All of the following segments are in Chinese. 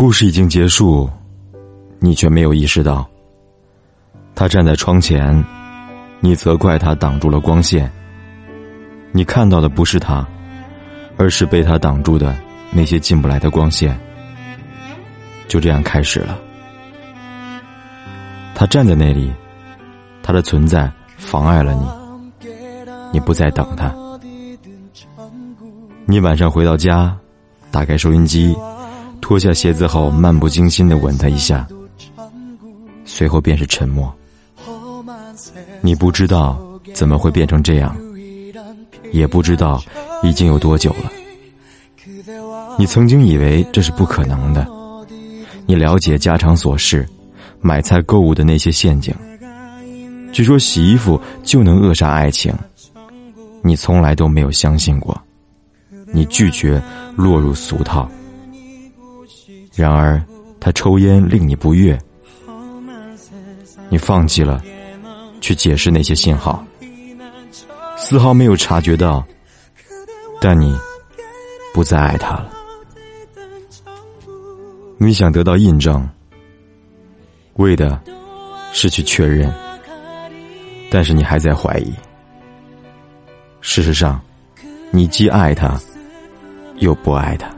故事已经结束，你却没有意识到。他站在窗前，你责怪他挡住了光线。你看到的不是他，而是被他挡住的那些进不来的光线。就这样开始了。他站在那里，他的存在妨碍了你，你不再等他。你晚上回到家，打开收音机，脱下鞋子后漫不经心的吻他一下，随后便是沉默。你不知道怎么会变成这样，也不知道已经有多久了。你曾经以为这是不可能的，你了解家常琐事，买菜购物的那些陷阱。据说洗衣服就能扼杀爱情，你从来都没有相信过。你拒绝落入俗套，然而他抽烟令你不悦，你放弃了去解释那些信号，丝毫没有察觉到，但你不再爱他了。你想得到印证，为的是去确认，但是你还在怀疑。事实上，你既爱他。又不爱他，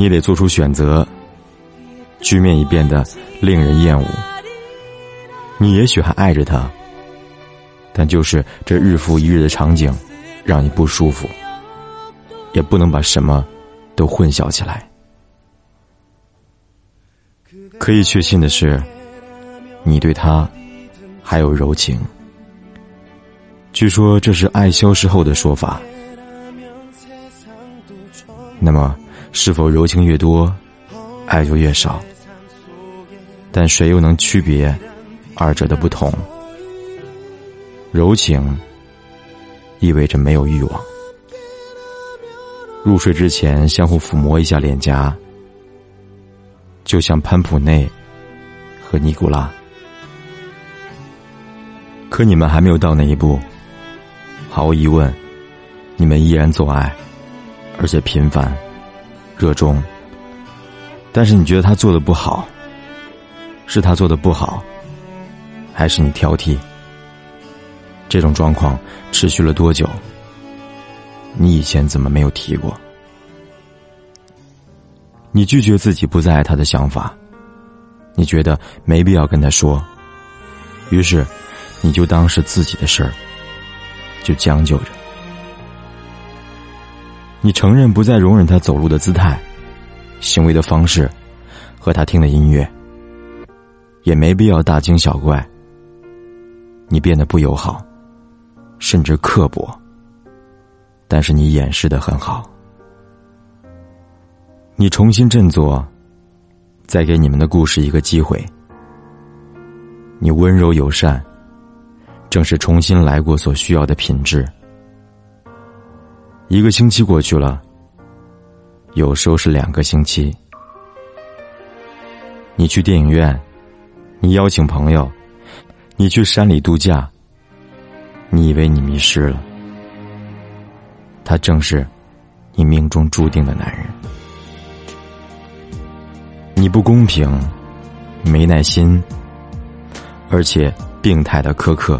你得做出选择。局面已变得令人厌恶。你也许还爱着他，但就是这日复一日的场景，让你不舒服，也不能把什么都混淆起来。可以确信的是，你对他还有柔情。据说这是爱消失后的说法。那么，是否柔情越多，爱就越少？但谁又能区别二者的不同？柔情意味着没有欲望，入睡之前相互抚摸一下脸颊，就像潘普内和尼古拉。可你们还没有到那一步，毫无疑问，你们依然做爱。而且频繁、热衷，但是你觉得他做的不好，是他做的不好，还是你挑剔？这种状况持续了多久？你以前怎么没有提过？你拒绝自己不再爱他的想法，你觉得没必要跟他说，于是你就当是自己的事儿，就将就着。你承认不再容忍他走路的姿态、行为的方式和他听的音乐，也没必要大惊小怪。你变得不友好，甚至刻薄，但是你掩饰的很好。你重新振作，再给你们的故事一个机会。你温柔友善，正是重新来过所需要的品质。一个星期过去了，有时候是两个星期。你去电影院，你邀请朋友，你去山里度假。你以为你迷失了，他正是你命中注定的男人。你不公平，没耐心，而且病态的苛刻。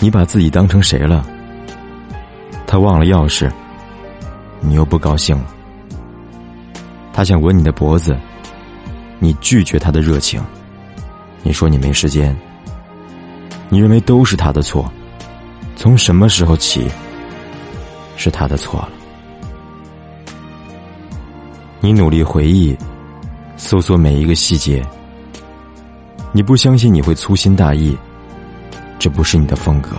你把自己当成谁了？他忘了钥匙，你又不高兴了。他想吻你的脖子，你拒绝他的热情。你说你没时间。你认为都是他的错，从什么时候起是他的错了？你努力回忆，搜索每一个细节。你不相信你会粗心大意，这不是你的风格。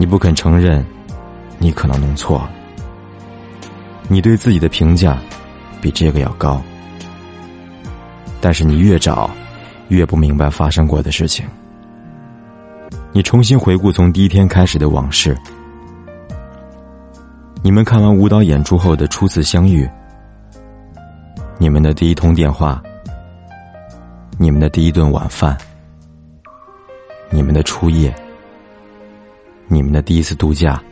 你不肯承认，你可能弄错了。你对自己的评价比这个要高，但是你越找，越不明白发生过的事情。你重新回顾从第一天开始的往事，你们看完舞蹈演出后的初次相遇，你们的第一通电话，你们的第一顿晚饭，你们的初夜。你们的第一次度假，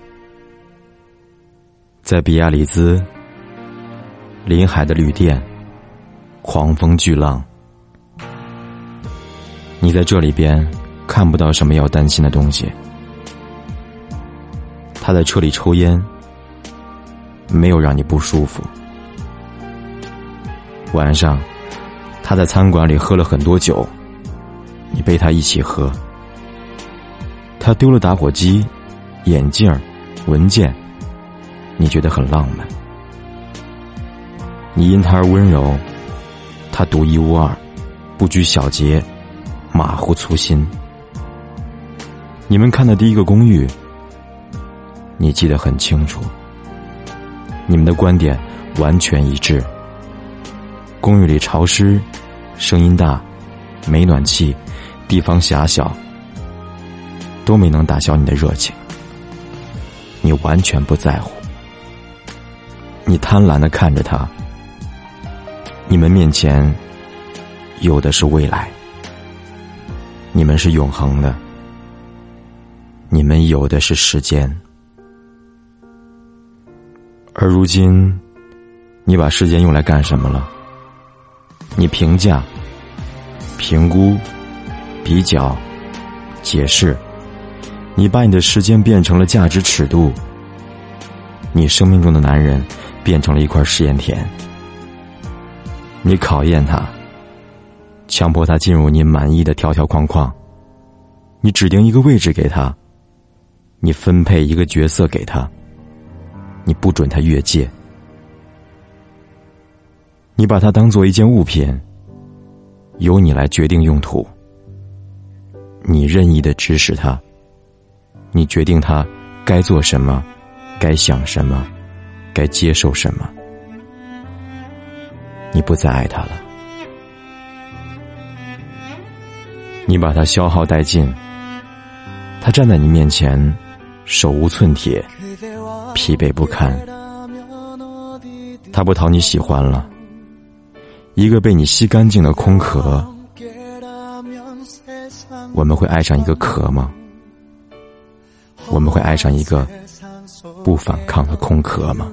在比亚里兹，临海的旅店，狂风巨浪。你在这里边看不到什么要担心的东西。他在车里抽烟，没有让你不舒服。晚上，他在餐馆里喝了很多酒，你陪他一起喝。他丢了打火机、眼镜、文件，你觉得很浪漫。你因他而温柔，他独一无二，不拘小节，马虎粗心。你们看的第一个公寓，你记得很清楚。你们的观点完全一致。公寓里潮湿，声音大，没暖气，地方狭小，都没能打消你的热情。你完全不在乎，你贪婪的看着他。你们面前有的是未来，你们是永恒的，你们有的是时间，而如今，你把时间用来干什么了？你评价、评估、比较、解释，你把你的时间变成了价值尺度，你生命中的男人变成了一块试验田。你考验他，强迫他进入你满意的条条框框。你指定一个位置给他，你分配一个角色给他，你不准他越界。你把它当做一件物品，由你来决定用途。你任意的指使他，你决定他该做什么，该想什么，该接受什么。你不再爱他了，你把他消耗殆尽，他站在你面前，手无寸铁，疲惫不堪。他不讨你喜欢了，一个被你吸干净的空壳。我们会爱上一个壳吗？我们会爱上一个不反抗的空壳吗？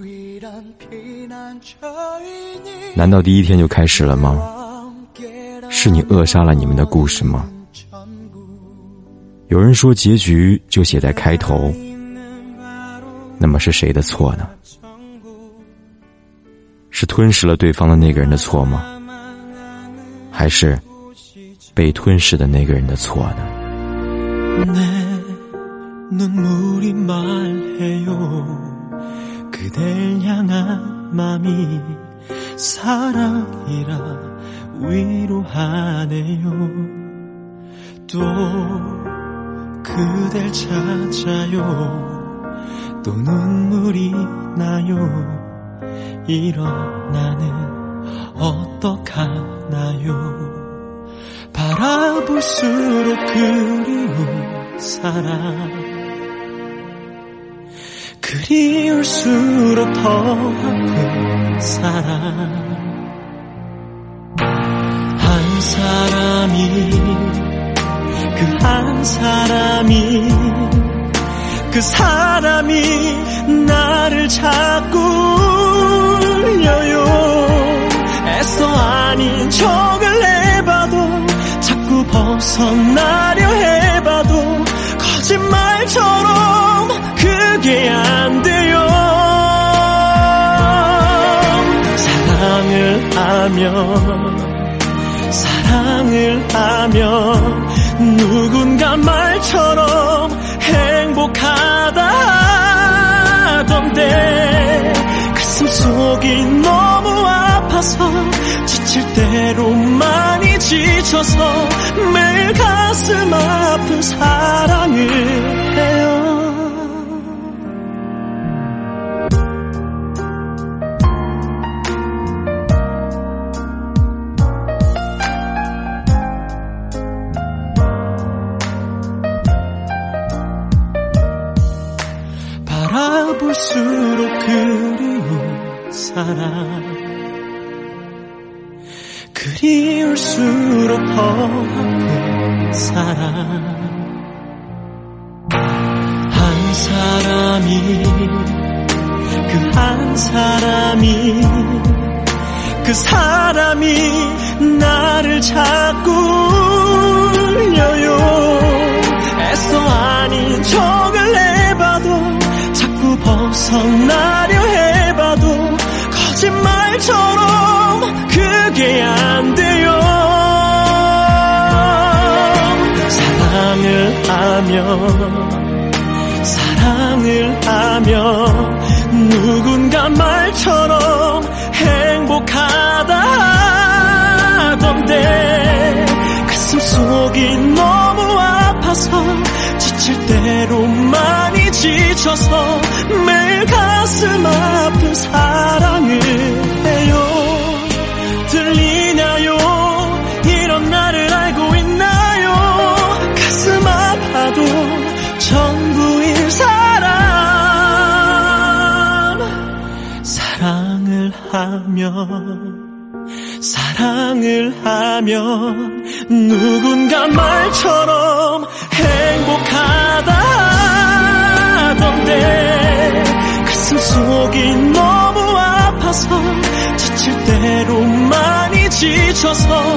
难道第一天就开始了吗？是你扼杀了你们的故事吗？有人说结局就写在开头，那么是谁的错呢？是吞噬了对方的那个人的错吗？还是被吞噬的那个人的错呢？ 사랑이라 위로하네요 또 그댈 찾아요 또 눈물이 나요이런나는 어떡하나요 바라볼수록 그리운 사랑 그리울수록 더 아픈 사랑. 한 사람이 그 한 사람이 그 사람이 나를 자꾸 울려요. 애써 아닌 척을 해봐도 자꾸 벗어나 하면 사랑을 하면 누군가 말처럼 행복하다 하던데 가슴 속이 너무 아파서 지칠 대로 많이 지쳐서 매일 가슴 아픈 사랑을 그리울수록 더 아픈 사랑. 한 사람이 그 한 사람이 그 사람이 나를 자꾸 울려요. 애써 사랑을 하면 누군가 말처럼 행복하다 하던데 가슴 속이 너무 아파서 지칠 대로 많이 지쳐서 매일 가슴 아픈 사랑을 사랑을 하면 누군가 말처럼 행복하다 하던데 가슴 속이 너무 아파서 지칠 대로 많이 지쳐서